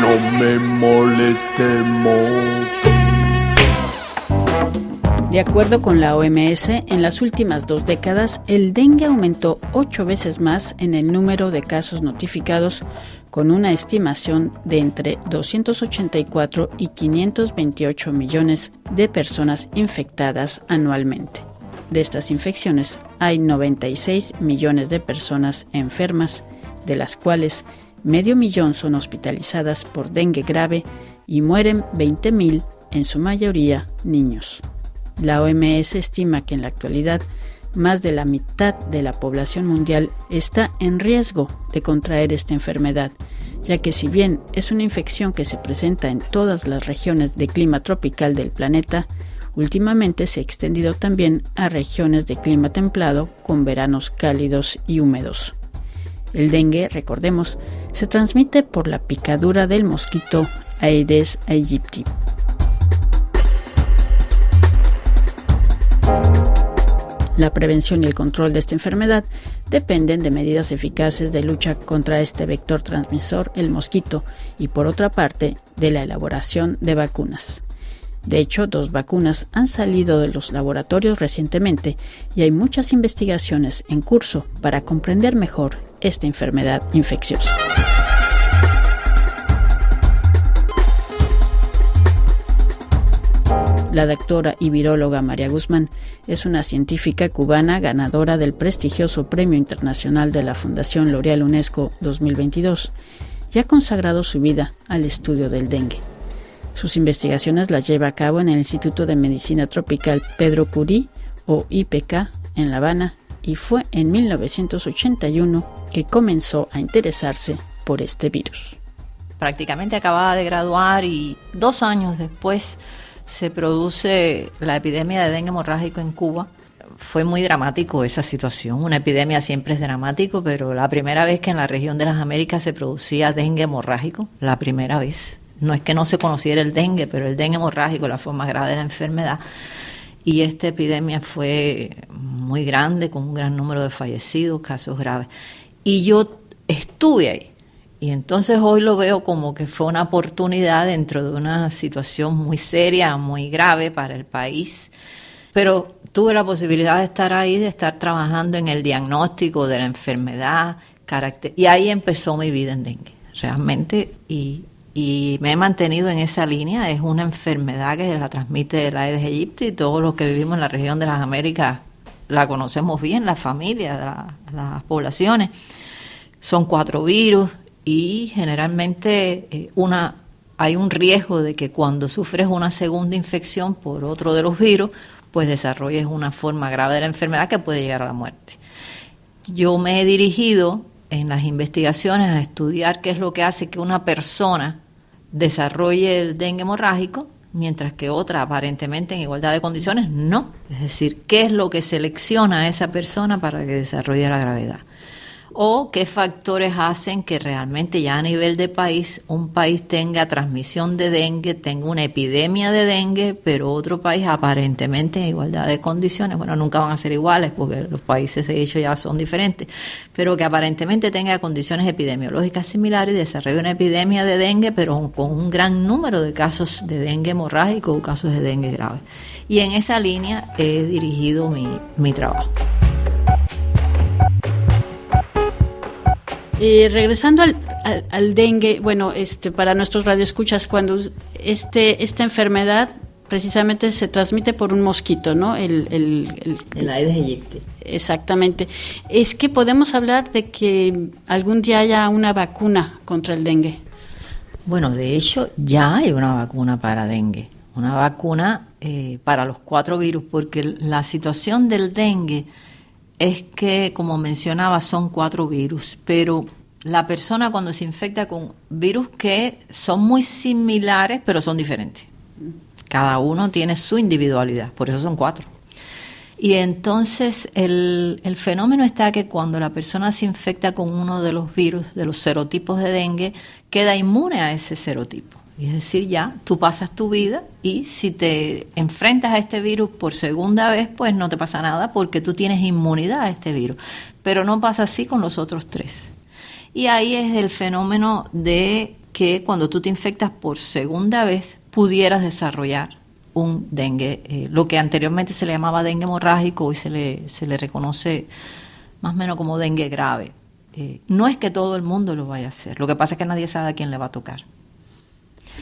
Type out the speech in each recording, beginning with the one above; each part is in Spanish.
no me molestemos. De acuerdo con la OMS, en las últimas dos décadas, el dengue aumentó ocho veces más en el número de casos notificados, con una estimación de entre 284 y 528 millones de personas infectadas anualmente. De estas infecciones, hay 96 millones de personas enfermas, de las cuales medio millón son hospitalizadas por dengue grave y mueren 20.000, en su mayoría niños. La OMS estima que en la actualidad más de la mitad de la población mundial está en riesgo de contraer esta enfermedad, ya que si bien es una infección que se presenta en todas las regiones de clima tropical del planeta, últimamente se ha extendido también a regiones de clima templado con veranos cálidos y húmedos. El dengue, recordemos, se transmite por la picadura del mosquito Aedes aegypti. La prevención y el control de esta enfermedad dependen de medidas eficaces de lucha contra este vector transmisor, el mosquito, y por otra parte, de la elaboración de vacunas. De hecho, dos vacunas han salido de los laboratorios recientemente y hay muchas investigaciones en curso para comprender mejor esta enfermedad infecciosa. La doctora y viróloga María Guzmán es una científica cubana ganadora del prestigioso Premio Internacional de la Fundación L'Oreal UNESCO 2022 y ha consagrado su vida al estudio del dengue. Sus investigaciones las lleva a cabo en el Instituto de Medicina Tropical Pedro Curie, o IPK, en La Habana, y fue en 1981 que comenzó a interesarse por este virus. Prácticamente acababa de graduar y dos años después se produce la epidemia de dengue hemorrágico en Cuba. Fue muy dramático esa situación. Una epidemia siempre es dramático, pero la primera vez que en la región de las Américas se producía dengue hemorrágico, la primera vez. No es que no se conociera el dengue, pero el dengue hemorrágico, la forma grave de la enfermedad. Y esta epidemia fue muy grande, con un gran número de fallecidos, casos graves. Y yo estuve ahí y entonces hoy lo veo como que fue una oportunidad dentro de una situación muy seria, muy grave para el país. Pero tuve la posibilidad de estar ahí, de estar trabajando en el diagnóstico de la enfermedad, y ahí empezó mi vida en dengue, realmente, y, y me he mantenido en esa línea. Es una enfermedad que la transmite el Aedes aegypti y todos los que vivimos en la región de las Américas la conocemos bien, la familia, las poblaciones. Son cuatro virus, y generalmente eh, una, hay un riesgo de que cuando sufres una segunda infección por otro de los virus, pues desarrolles una forma grave de la enfermedad que puede llegar a la muerte. Yo me he dirigido en las investigaciones a estudiar qué es lo que hace que una persona desarrolle el dengue hemorrágico, mientras que otra aparentemente en igualdad de condiciones no. Es decir, qué es lo que selecciona a esa persona para que desarrolle la gravedad o qué factores hacen que realmente ya a nivel de país un país tenga transmisión de dengue, tenga una epidemia de dengue, pero otro país aparentemente en igualdad de condiciones, bueno, nunca van a ser iguales porque los países de hecho ya son diferentes, pero que aparentemente tenga condiciones epidemiológicas similares y desarrolle una epidemia de dengue, pero con un gran número de casos de dengue hemorrágico o casos de dengue grave. Y en esa línea he dirigido mi, mi trabajo. Eh, regresando al, dengue, bueno, este, para nuestros radioescuchas, cuando este, esta enfermedad precisamente se transmite por un mosquito, ¿no? El, el, el, Aedes aegypti. Exactamente. Es que podemos hablar de que algún día haya una vacuna contra el dengue. Bueno, de hecho ya hay una vacuna para dengue, una vacuna eh, para los cuatro virus, porque la situación del dengue es que, como mencionaba, son cuatro virus, pero la persona cuando se infecta con virus que son muy similares, pero son diferentes. Cada uno tiene su individualidad, por eso son cuatro. Y entonces el, el, fenómeno está que cuando la persona se infecta con uno de los virus, de los serotipos de dengue, queda inmune a ese serotipo. Y es decir, ya tú pasas tu vida y si te enfrentas a este virus por segunda vez, pues no te pasa nada porque tú tienes inmunidad a este virus. Pero no pasa así con los otros tres. Y ahí es el fenómeno de que cuando tú te infectas por segunda vez pudieras desarrollar un dengue, eh, lo que anteriormente se le llamaba dengue hemorrágico, hoy se le, se le reconoce más o menos como dengue grave. Eh, no es que todo el mundo lo vaya a hacer, lo que pasa es que nadie sabe a quién le va a tocar.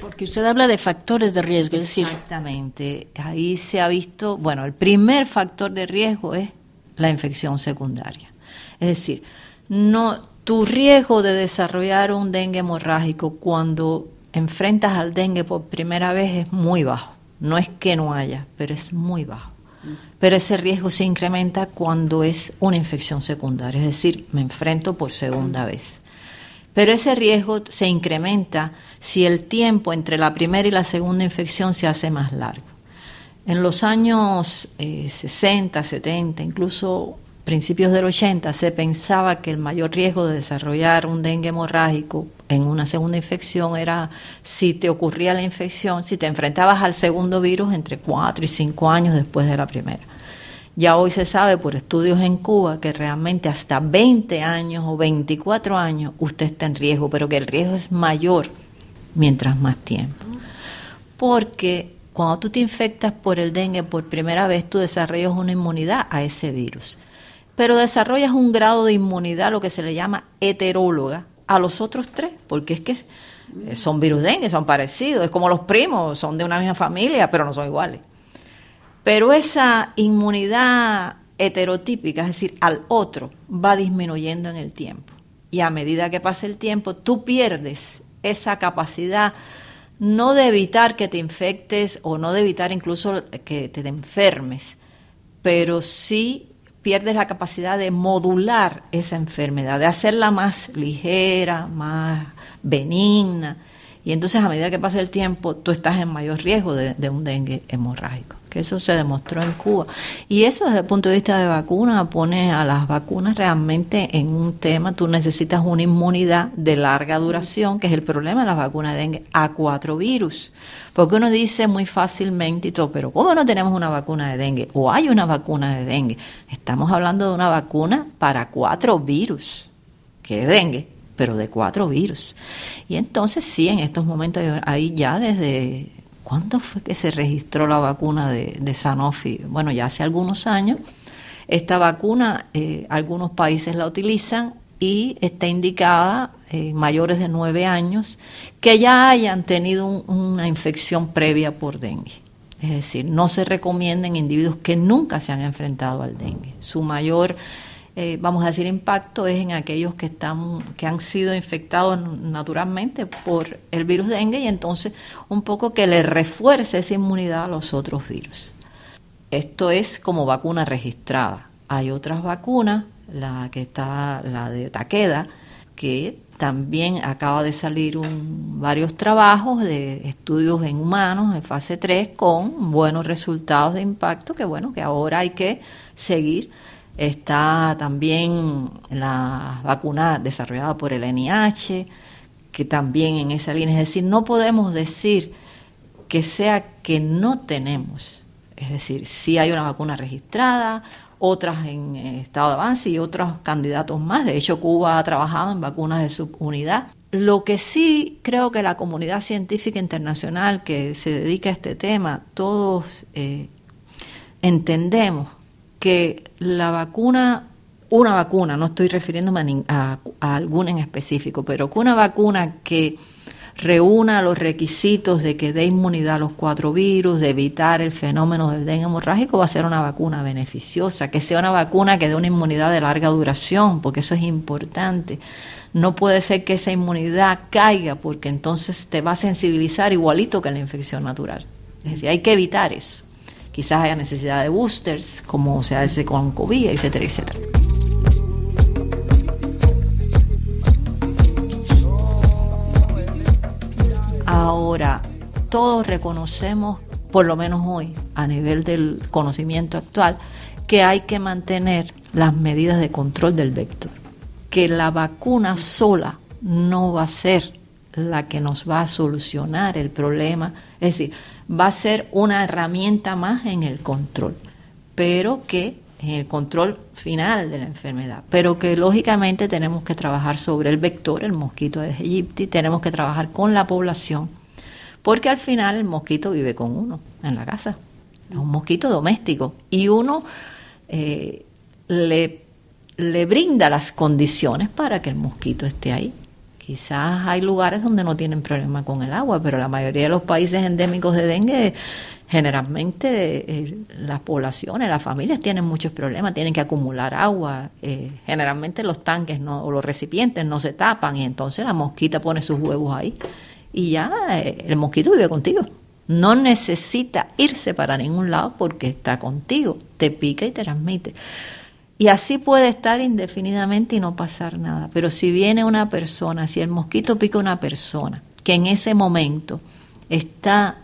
Porque usted habla de factores de riesgo, es decir... Exactamente, ahí se ha visto, bueno, el primer factor de riesgo es la infección secundaria. Es decir, no tu riesgo de desarrollar un dengue hemorrágico cuando enfrentas al dengue por primera vez es muy bajo. No es que no haya, pero es muy bajo. Pero ese riesgo se incrementa cuando es una infección secundaria, es decir, me enfrento por segunda vez. Pero ese riesgo se incrementa si el tiempo entre la primera y la segunda infección se hace más largo. En los años 60, eh, 70, incluso principios del 80, se pensaba que el mayor riesgo de desarrollar un dengue hemorrágico en una segunda infección era si te ocurría la infección, si te enfrentabas al segundo virus entre 4 y 5 años después de la primera. Ya hoy se sabe por estudios en Cuba que realmente hasta 20 años o 24 años usted está en riesgo, pero que el riesgo es mayor mientras más tiempo. Porque cuando tú te infectas por el dengue por primera vez, tú desarrollas una inmunidad a ese virus. Pero desarrollas un grado de inmunidad, lo que se le llama heteróloga, a los otros tres, porque es que son virus dengue, son parecidos, es como los primos, son de una misma familia, pero no son iguales. Pero esa inmunidad heterotípica, es decir, al otro, va disminuyendo en el tiempo. Y a medida que pasa el tiempo, tú pierdes esa capacidad no de evitar que te infectes o no de evitar incluso que te enfermes, pero sí pierdes la capacidad de modular esa enfermedad, de hacerla más ligera, más benigna. Y entonces a medida que pasa el tiempo, tú estás en mayor riesgo de, de un dengue hemorrágico eso se demostró en Cuba. Y eso desde el punto de vista de vacuna pone a las vacunas realmente en un tema, tú necesitas una inmunidad de larga duración, que es el problema de las vacunas de dengue, a cuatro virus. Porque uno dice muy fácilmente y todo, pero ¿cómo no tenemos una vacuna de dengue? O hay una vacuna de dengue. Estamos hablando de una vacuna para cuatro virus, que es dengue, pero de cuatro virus. Y entonces sí, en estos momentos hay ya desde ¿Cuándo fue que se registró la vacuna de, Sanofi? Bueno, ya hace algunos años. Esta vacuna, eh, algunos países la utilizan y está indicada en mayores de nueve años que ya hayan tenido una infección previa por dengue. Es decir, no se recomienda en individuos que nunca se han enfrentado al dengue. Su mayor eh, vamos a decir, impacto es en aquellos que, están, que han sido infectados naturalmente por el virus dengue y entonces un poco que le refuerce esa inmunidad a los otros virus. Esto es como vacuna registrada. Hay otras vacunas, la que está, la de Taqueda, que también acaba de salir un, varios trabajos de estudios en humanos en fase 3 con buenos resultados de impacto que bueno, que ahora hay que seguir Está también la vacuna desarrollada por el NIH, que también en esa línea. Es decir, no podemos decir que sea que no tenemos. Es decir, si hay una vacuna registrada, otras en estado de avance y otros candidatos más. De hecho, Cuba ha trabajado en vacunas de subunidad. Lo que sí creo que la comunidad científica internacional que se dedica a este tema, todos eh, entendemos que la vacuna, una vacuna, no estoy refiriéndome a, alguna en específico, pero que una vacuna que reúna los requisitos de que dé inmunidad a los cuatro virus, de evitar el fenómeno del dengue hemorrágico, va a ser una vacuna beneficiosa, que sea una vacuna que dé una inmunidad de larga duración, porque eso es importante. No puede ser que esa inmunidad caiga, porque entonces te va a sensibilizar igualito que la infección natural. Es decir, hay que evitar eso quizás haya necesidad de boosters, como se hace con COVID, etcétera, etcétera. Ahora, todos reconocemos, por lo menos hoy, a nivel del conocimiento actual, que hay que mantener las medidas de control del vector, que la vacuna sola no va a ser la que nos va a solucionar el problema. Es decir, va a ser una herramienta más en el control, pero que en el control final de la enfermedad, pero que lógicamente tenemos que trabajar sobre el vector, el mosquito de aegypti, tenemos que trabajar con la población, porque al final el mosquito vive con uno en la casa, es un mosquito doméstico y uno eh, le brinda las condiciones para que el mosquito esté ahí. Quizás hay lugares donde no tienen problema con el agua, pero la mayoría de los países endémicos de dengue, generalmente eh, las poblaciones, las familias tienen muchos problemas, tienen que acumular agua. Eh, generalmente los tanques no, o los recipientes no se tapan y entonces la mosquita pone sus huevos ahí y ya eh, el mosquito vive contigo. No necesita irse para ningún lado porque está contigo, te pica y te transmite. Y así puede estar indefinidamente y no pasar nada. Pero si viene una persona, si el mosquito pica una persona, que en ese momento está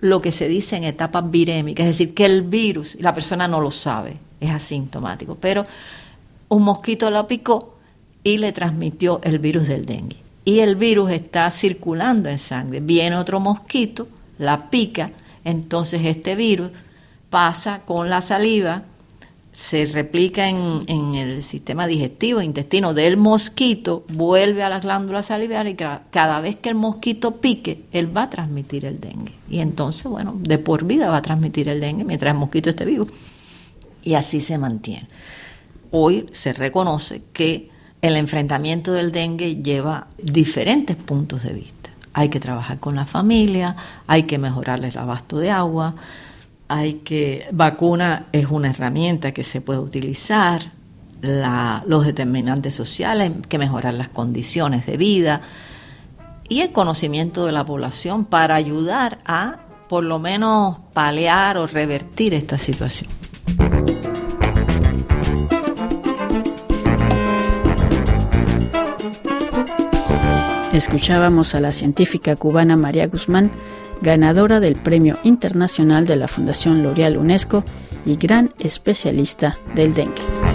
lo que se dice en etapas virémicas, es decir, que el virus, la persona no lo sabe, es asintomático, pero un mosquito la picó y le transmitió el virus del dengue. Y el virus está circulando en sangre. Viene otro mosquito, la pica, entonces este virus pasa con la saliva se replica en, el sistema digestivo, intestino del mosquito, vuelve a las glándulas salivales y cada, vez que el mosquito pique, él va a transmitir el dengue. Y entonces, bueno, de por vida va a transmitir el dengue mientras el mosquito esté vivo. Y así se mantiene. Hoy se reconoce que el enfrentamiento del dengue lleva diferentes puntos de vista. Hay que trabajar con la familia, hay que mejorarles el abasto de agua, hay que, vacuna es una herramienta que se puede utilizar, los determinantes sociales, que mejorar las condiciones de vida y el conocimiento de la población para ayudar a por lo menos paliar o revertir esta situación. Escuchábamos a la científica cubana María Guzmán ganadora del Premio Internacional de la Fundación L'Oreal UNESCO y gran especialista del dengue.